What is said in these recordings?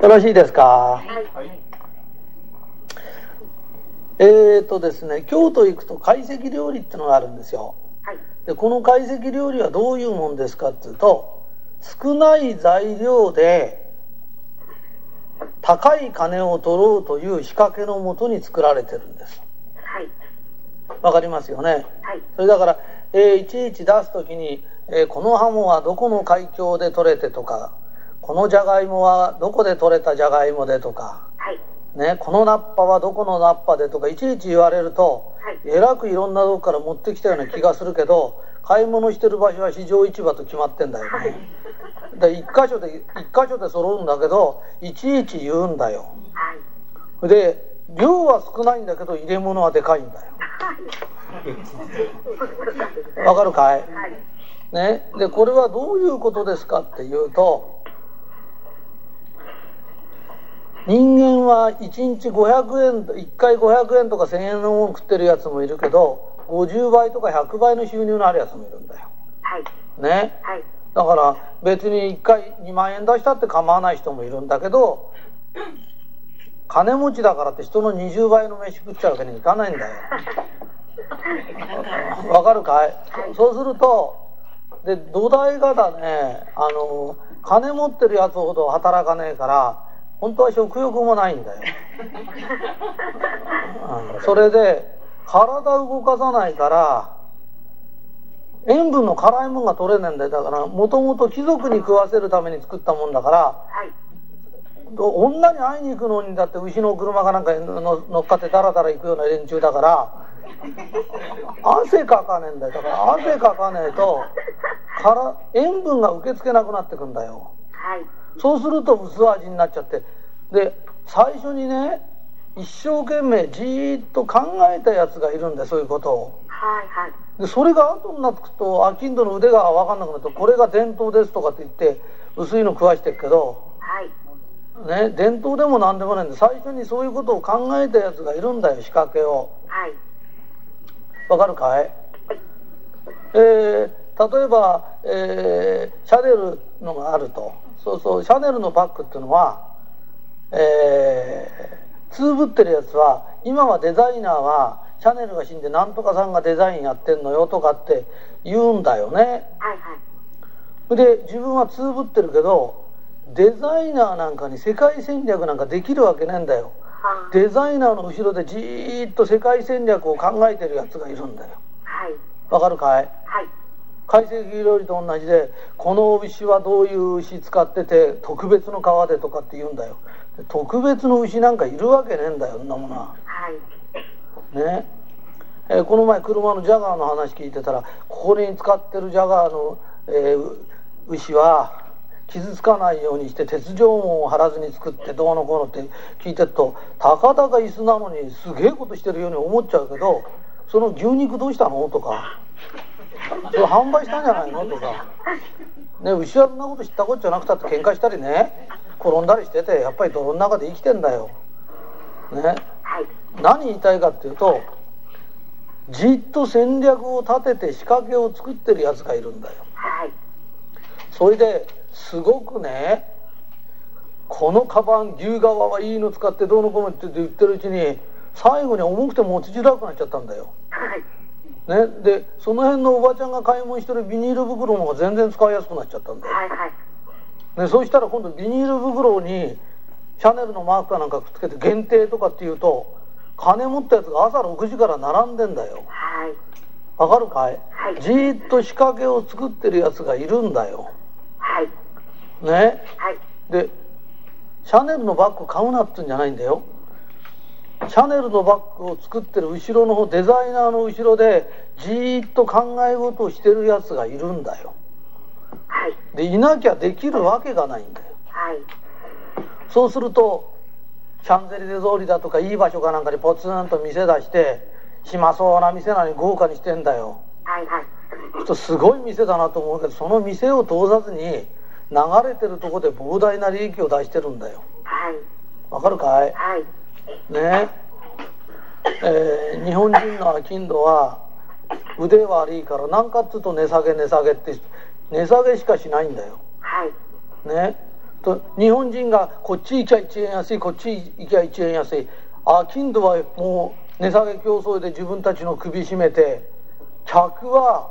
よろしいですか？はい。えーとですね京都行くと懐石料理ってのがあるんですよはい。でこの懐石料理はどういうもんですかっていうと少ない材料で高い金を取ろうという仕掛けのもとに作られてるんですはい。わかりますよね？はい。それだから、えーいちいち出す時に、えーこのハモはどこの海峡で取れてとかこのじゃがいもはどこで取れたじゃがいもでとかはい。ね、このナッパはどこのナッパでとかいちいち言われると、はいえらくいろんなとこから持ってきたような気がするけど 買い物してる場所は市場市場と決まってんだよね。で一箇所で一箇所で揃うんだけどいちいち言うんだよ。はい。で量は少ないんだけど入れ物はでかいんだよ。わかるかい？はい。ね、でこれはどういうことですかっていうと人間は1日500円1回500円とか1000円のもの食ってるやつもいるけど50倍とか100倍の収入のあるやつもいるんだよ。はい。ね、はい。だから別に1回2万円出したって構わない人もいるんだけど金持ちだからって人の20倍の飯食っちゃうわけにいかないんだよ。わかるかい、そうするとで土台がだねあの金持ってるやつほど働かねえから本当は食欲もないんだよ、うん。それで体動かさないから塩分の辛いもんが取れねえんだよ。だからもともと貴族に食わせるために作ったもんだからはい。女に会いに行くのにだって牛の車かなんか乗っかってダラダラ行くような連中だから汗かかねえんだよ。だから汗かかねえとから塩分が受け付けなくなってくんだよ。はい。そうすると薄味になっちゃってで最初にね一生懸命じーっと考えたやつがいるんだよそういうことをはい。はい。でそれが後になってくと商人の腕が分かんなくなるとこれが伝統ですとかって言って薄いの食わしてるけどはい。ね、伝統でも何でもないんで最初にそういうことを考えたやつがいるんだよ仕掛けをはい。わかるかい、えー例えば、えーシャネルのがあるとそうそうシャネルのバッグっていうのはえー、つぶってるやつは今はデザイナーはシャネルが死んでなんとかさんがデザインやってんのよとかって言うんだよねはい。はい。で自分はつぶってるけどデザイナーなんかに世界戦略なんかできるわけねえんだよはい。デザイナーの後ろでじーっと世界戦略を考えてるやつがいるんだよはい。わかるかい？はい。解析料理と同じでこの牛はどういう牛使ってて特別の皮でとかって言うんだよ。特別の牛なんかいるわけねえんだよそんなものは。はい。ね。えーこの前車のジャガーの話聞いてたらここに使ってるジャガーの、えーう牛は傷つかないようにして鉄条網を張らずに作ってどうのこうのって聞いてるとたかだか椅子なのにすげえことしてるように思っちゃうけどその牛肉どうしたの？とかそれ販売したんじゃないの？とか、ね、牛はそんなこと知ったことじゃなくたって喧嘩したりね転んだりしててやっぱり泥の中で生きてんだよ。ね、はい。何言いたいかっていうとじっと戦略を立てて仕掛けを作ってるやつがいるんだよはい。それですごくねこのカバン牛革はいいの使ってどうのこうのって言ってるうちに最後に重くて持ちづらくなっちゃったんだよ、はい。ね、でその辺のおばちゃんが買い物してるビニール袋の方が全然使いやすくなっちゃったんだよ、はい。はい。ね、そうしたら今度ビニール袋にシャネルのマークかなんかくっつけて限定とかっていうと金持ったやつが朝6時から並んでんだよはい。わかるかい、はいじーっと仕掛けを作ってるやつがいるんだよはい。ねはい。でシャネルのバッグ買うなって言うんじゃないんだよシャネルのバッグを作ってる後ろの方デザイナーの後ろでじーっと考え事をしてるやつがいるんだよはい。でいなきゃできるわけがないんだよはい。そうするとシャンゼリゼ通りだとかいい場所かなんかにポツンと店出して暇そうな店なのに豪華にしてんだよはい。はい。ちょっとすごい店だなと思うけどその店を通さずに流れてるとこで膨大な利益を出してるんだよはい。わかるかい？はい。ね。えー日本人の商人は腕悪いから何かっつうと値下げ値下げって値下げしかしないんだよ。はい。ね。と日本人がこっち行きゃ1円安いこっち行きゃ1円安い。あ金土はもう値下げ競争で自分たちの首絞めて客は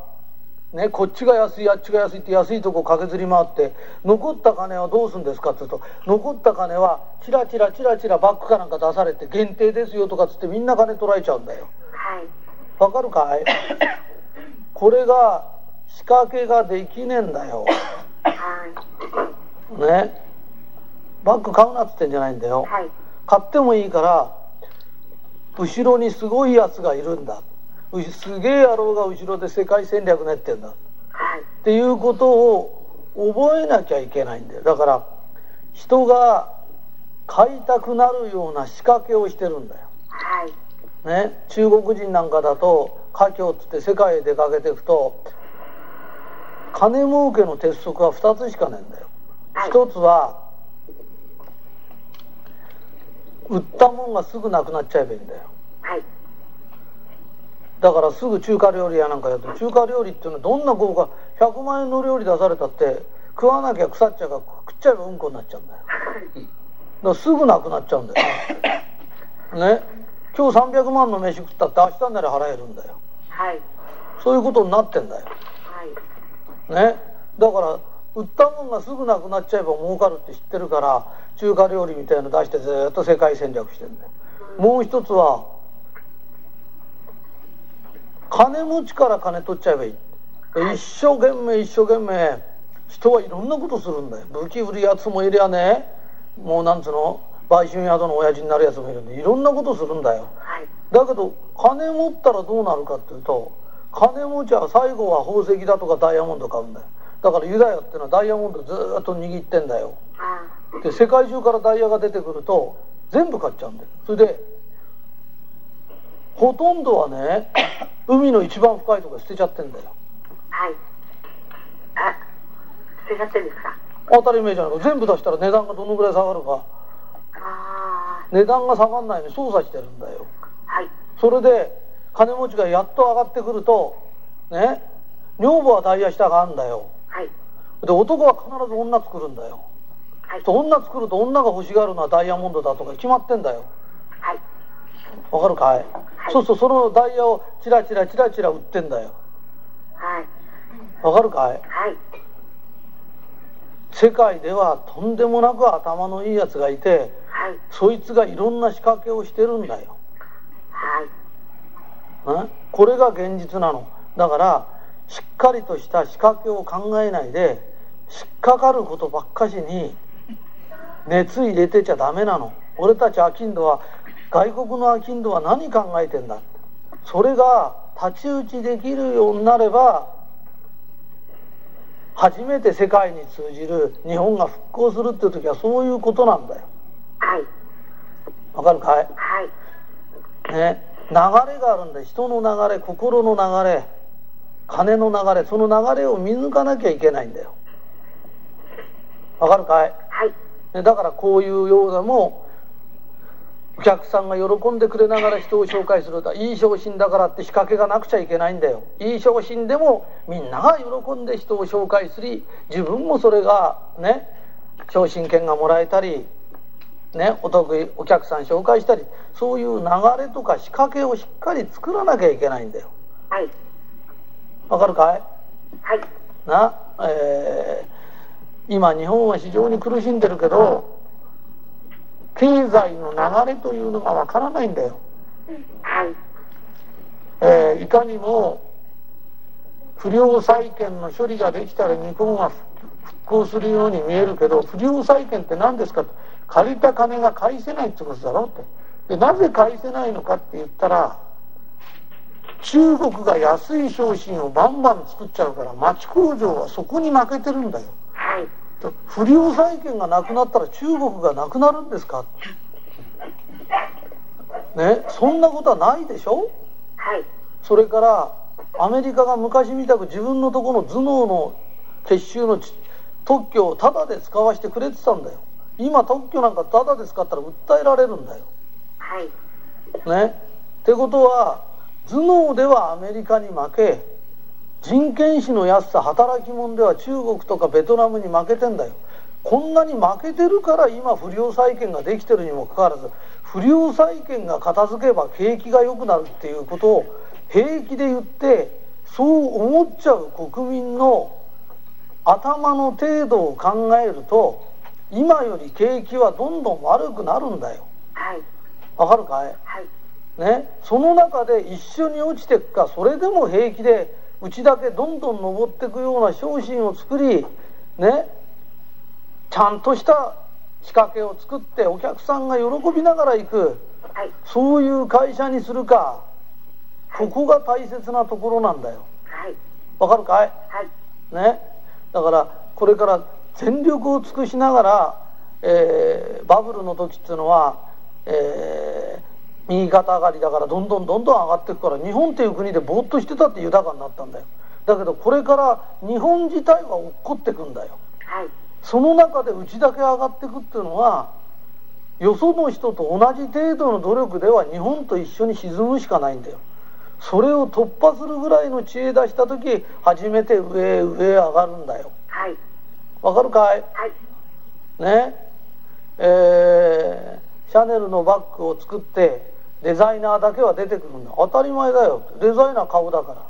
ね、こっちが安いあっちが安いって安いとこ駆けずり回って残った金はどうするんですかって言うと残った金はチラチラチラチラバッグかなんか出されて限定ですよとかっつってみんな金取られちゃうんだよはい。わかるかい？これが仕掛けができねえんだよはい。ねバッグ買うなっつってんじゃないんだよはい。買ってもいいから後ろにすごいやつがいるんだうすげえ野郎が後ろで世界戦略練ってんだはい。っていうことを覚えなきゃいけないんだよだから人が買いたくなるような仕掛けをしてるんだよ、はい。ね、中国人なんかだと華僑っつって世界へ出かけていくと金儲けの鉄則は2つしかねえんだよはい一つは売ったもんがすぐなくなっちゃえばいいんだよはい。だからすぐ中華料理屋なんかやる。と中華料理っていうのはどんな豪華100万円の料理出されたって食わなきゃ腐っちゃうから食っちゃえばうんこになっちゃうんだよ。だからすぐなくなっちゃうんだよ。ね。今日300万の飯食ったって明日になら払えるんだよ。はい。そういうことになってんだよ。はい。ね。だから売ったもんがすぐなくなっちゃえば儲かるって知ってるから中華料理みたいの出してずっと世界戦略してんだよ。もう一つは金持ちから金取っちゃえばいい。で一生懸命一生懸命。人はいろんなことするんだよ。武器売るやつもいりゃねもうなんつうの売春宿の親父になるやつもいるんでいろんなことするんだよ。はい。だけど金持ったらどうなるかっていうと金持ちは最後は宝石だとかダイヤモンド買うんだよ。だからユダヤってのはダイヤモンドずーっと握ってんだよ。あで世界中からダイヤが出てくると全部買っちゃうんだよ。それでほとんどはね海の一番深いところ捨てちゃってんだよはい。あ、捨てちゃってるんですか？当たり前じゃないか全部出したら値段がどのぐらい下がるかあ値段が下がんないように操作してるんだよあ。はい。それで金持ちがやっと上がってくるとね女房はダイヤ下があるんだよはい。で男は必ず女作るんだよはい。女作ると女が欲しがるのはダイヤモンドだとか決まってんだよはい。わかるかい、はいそうするとそのダイヤをチラチラチラチラ売ってんだよはい。わかるかい？はい。世界ではとんでもなく頭のいいやつがいてはい。そいつがいろんな仕掛けをしてるんだよ、はい。ね、これが現実なのだからしっかりとした仕掛けを考えないで引っかかることばっかしに熱入れてちゃダメなの俺たちアキンドは外国のアキンドは何考えてんだ？それが太刀打ちできるようになれば初めて世界に通じる日本が復興するっていう時はそういうことなんだよ。はい。わかるかい？はい。ね、流れがあるんだよ。人の流れ心の流れ金の流れその流れを見抜かなきゃいけないんだよ。わかるかい、はい。ね、だからこういうようなもお客さんが喜んでくれながら人を紹介するといい商品だからって仕掛けがなくちゃいけないんだよいい商品でもみんなが喜んで人を紹介すり自分もそれがね商品券がもらえたりね、お得意お客さん紹介したりそういう流れとか仕掛けをしっかり作らなきゃいけないんだよはい。わかるかい？はい。な、えー今日本は非常に苦しんでるけど経済の流れというのがわからないんだよ、はい。えーいかにも不良債権の処理ができたら日本は復興するように見えるけど不良債権って何ですか？って借りた金が返せないってことだろって。でなぜ返せないのかって言ったら中国が安い商品をバンバン作っちゃうから町工場はそこに負けてるんだよ不良債権がなくなったら中国がなくなるんですか？ねそんなことはないでしょ？はい。それからアメリカが昔みたく自分のところの頭脳の結集のち特許をタダで使わせてくれてたんだよ。今特許なんかタダで使ったら訴えられるんだよ。はい。ね。ってことは頭脳ではアメリカに負け人件費の安さ働き者では中国とかベトナムに負けてんだよこんなに負けてるから今不良債権ができてるにもかかわらず不良債権が片付けば景気が良くなるっていうことを平気で言ってそう思っちゃう国民の頭の程度を考えると今より景気はどんどん悪くなるんだよ。はい。わかるかい？はい。ね、その中で一緒に落ちていくかそれでも平気でうちだけどんどん登っていくような商品を作りねちゃんとした仕掛けを作ってお客さんが喜びながら行くはい。そういう会社にするかここが大切なところなんだよはい。わかるかい？はい。ねだからこれから全力を尽くしながら、えーバブルの時っていうのは、えー右肩上がりだからどんどんどんどん上がっていくから日本っていう国でぼーっとしてたって豊かになったんだよだけどこれから日本自体は落っこってくんだよはい。その中でうちだけ上がっていくっていうのはよその人と同じ程度の努力では日本と一緒に沈むしかないんだよそれを突破するぐらいの知恵出した時初めて上へ上へ上がるんだよはい。わかるかい？はい。ね？えーシャネルのバッグを作ってデザイナーだけは出てくるんだ。当たり前だよ。デザイナー顔だから。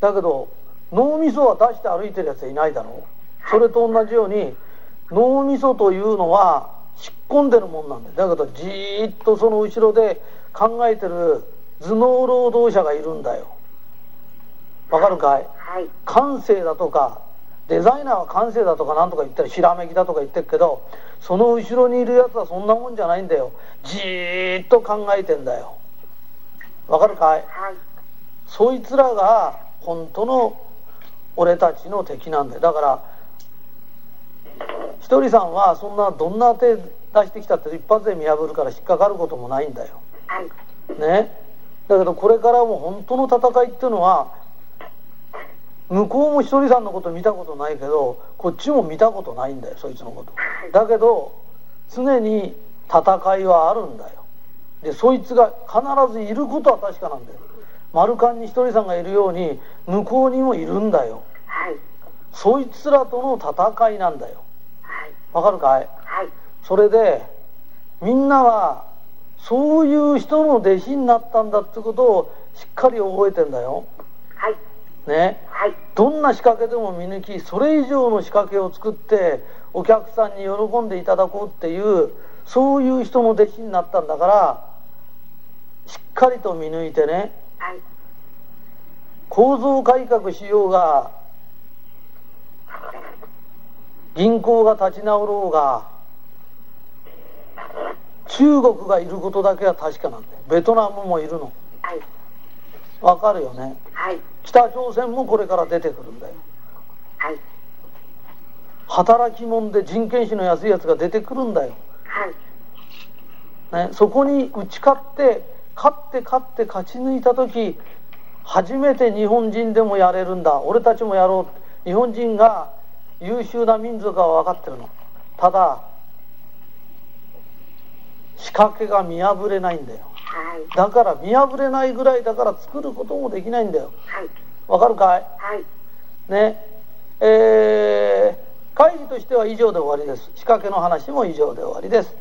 だけど脳みそは出して歩いてるやつはいないだろう。それと同じように脳みそというのは引っ込んでるもんなんだよ。だけどじーっとその後ろで考えてる頭脳労働者がいるんだよ。わかるかい？はい。感性だとかデザイナーは感性だとかなんとか言ったりひらめきだとか言ってるけどその後ろにいるやつはそんなもんじゃないんだよ。じーっと考えてんだよ。わかるかい？はい。そいつらが本当の俺たちの敵なんだよ。だからひとりさんはそんなどんな手出してきたって一発で見破るから引っかかることもないんだよ。はい。ね？だけどこれからも本当の戦いっていうのは向こうもひとりさんのこと見たことないけどこっちも見たことないんだよそいつのことだけど常に戦いはあるんだよでそいつが必ずいることは確かなんだよ丸カンにひとりさんがいるように向こうにもいるんだよはい。そいつらとの戦いなんだよはい。わかるかい？はい。それでみんなはそういう人の弟子になったんだってことをしっかり覚えてんだよ。はい。ね。はい。どんな仕掛けでも見抜きそれ以上の仕掛けを作ってお客さんに喜んでいただこうっていうそういう人の弟子になったんだからしっかりと見抜いてねはい。構造改革しようが銀行が立ち直ろうが中国がいることだけは確かなんだよベトナムもいるのはい。わかるよねはい。北朝鮮もこれから出てくるんだよ。はい。働き者で人件費の安いやつが出てくるんだよ、はい。ね、そこに打ち勝って勝って勝って勝ち抜いた時初めて日本人でもやれるんだ。俺たちもやろう。日本人が優秀な民族は分かってるの。ただ仕掛けが見破れないんだよはい。だから見破れないぐらいだから作ることもできないんだよはい。わかるかい？はい。ねえー会議としては以上で終わりです仕掛けの話も以上で終わりです